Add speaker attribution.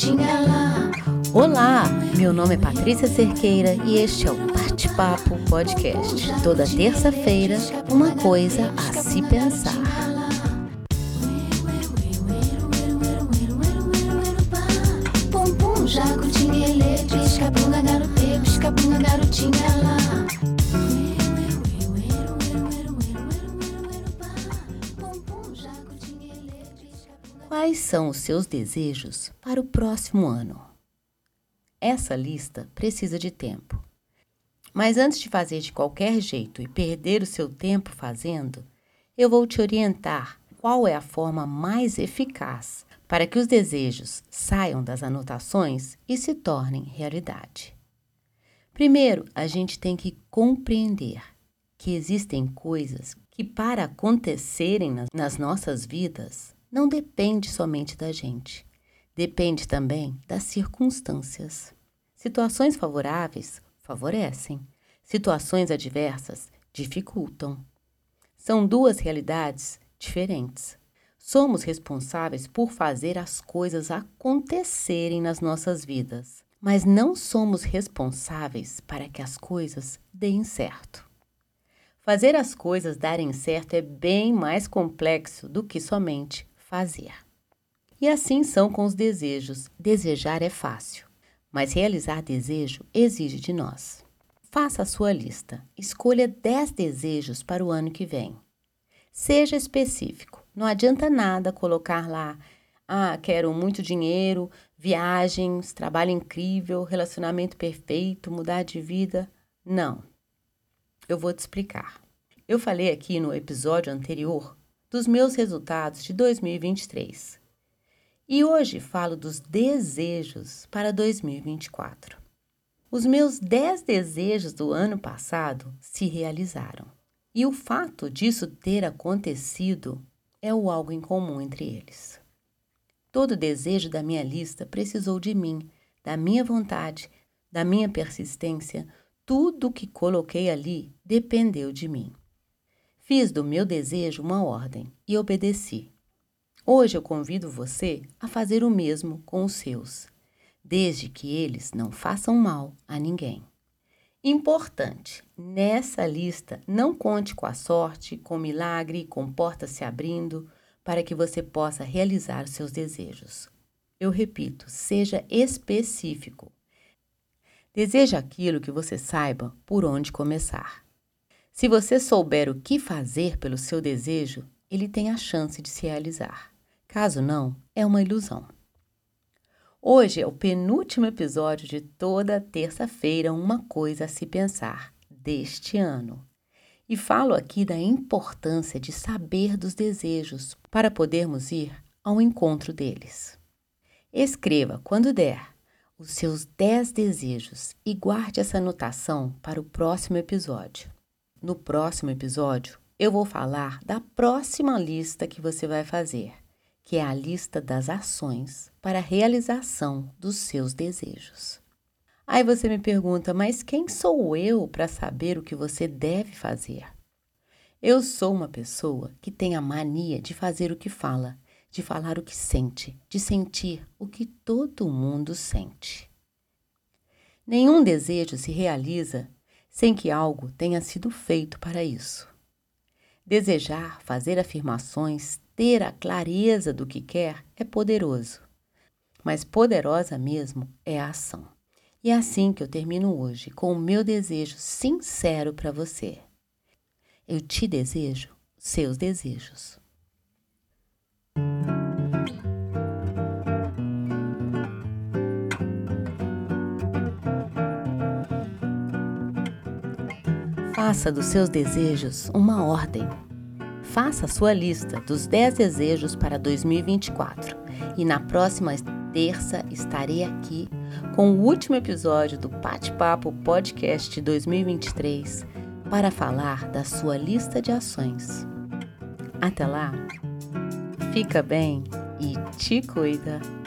Speaker 1: tinha lá.
Speaker 2: Olá, meu nome é Patrícia Cerqueira e este é o Bate-Papo Podcast. Toda terça-feira, uma coisa a se pensar. Quais são os seus desejos para o próximo ano? Essa lista precisa de tempo. Mas antes de fazer de qualquer jeito e perder o seu tempo fazendo, eu vou te orientar qual é a forma mais eficaz para que os desejos saiam das anotações e se tornem realidade. Primeiro, a gente tem que compreender que existem coisas que, para acontecerem nas nossas vidas, não depende somente da gente. Depende também das circunstâncias. Situações favoráveis favorecem, situações adversas dificultam. São duas realidades diferentes. Somos responsáveis por fazer as coisas acontecerem nas nossas vidas, mas não somos responsáveis para que as coisas deem certo. Fazer as coisas darem certo é bem mais complexo do que somente fazer. E assim são com os desejos. Desejar é fácil, mas realizar desejo exige de nós. Faça a sua lista. Escolha 10 desejos para o ano que vem. Seja específico. Não adianta nada colocar lá: ah, quero muito dinheiro, viagens, trabalho incrível, relacionamento perfeito, mudar de vida. Não. Eu vou te explicar. Eu falei aqui no episódio anterior dos meus resultados de 2023. E hoje falo dos desejos para 2024. Os meus 10 desejos do ano passado se realizaram. E o fato disso ter acontecido é o algo em comum entre eles. Todo desejo da minha lista precisou de mim, da minha vontade, da minha persistência, tudo o que coloquei ali dependeu de mim. Fiz do meu desejo uma ordem e obedeci. Hoje eu convido você a fazer o mesmo com os seus, desde que eles não façam mal a ninguém. Importante: nessa lista não conte com a sorte, com milagre, com portas se abrindo, para que você possa realizar seus desejos. Eu repito, seja específico. Deseja aquilo que você saiba por onde começar. Se você souber o que fazer pelo seu desejo, ele tem a chance de se realizar. Caso não, é uma ilusão. Hoje é o penúltimo episódio de toda terça-feira, uma coisa a se pensar deste ano. E falo aqui da importância de saber dos desejos para podermos ir ao encontro deles. Escreva, quando der, os seus 10 desejos e guarde essa anotação para o próximo episódio. No próximo episódio, eu vou falar da próxima lista que você vai fazer, que é a lista das ações para a realização dos seus desejos. Aí você me pergunta, mas quem sou eu para saber o que você deve fazer? Eu sou uma pessoa que tem a mania de fazer o que fala, de falar o que sente, de sentir o que todo mundo sente. Nenhum desejo se realiza sem que algo tenha sido feito para isso. Desejar, fazer afirmações, ter a clareza do que quer é poderoso, mas poderosa mesmo é a ação. E é assim que eu termino hoje com o meu desejo sincero para você. Eu te desejo seus desejos. Faça dos seus desejos uma ordem. Faça a sua lista dos 10 desejos para 2024 e na próxima terça estarei aqui com o último episódio do Bate-Papo Podcast 2023 para falar da sua lista de ações. Até lá, fica bem e te cuida!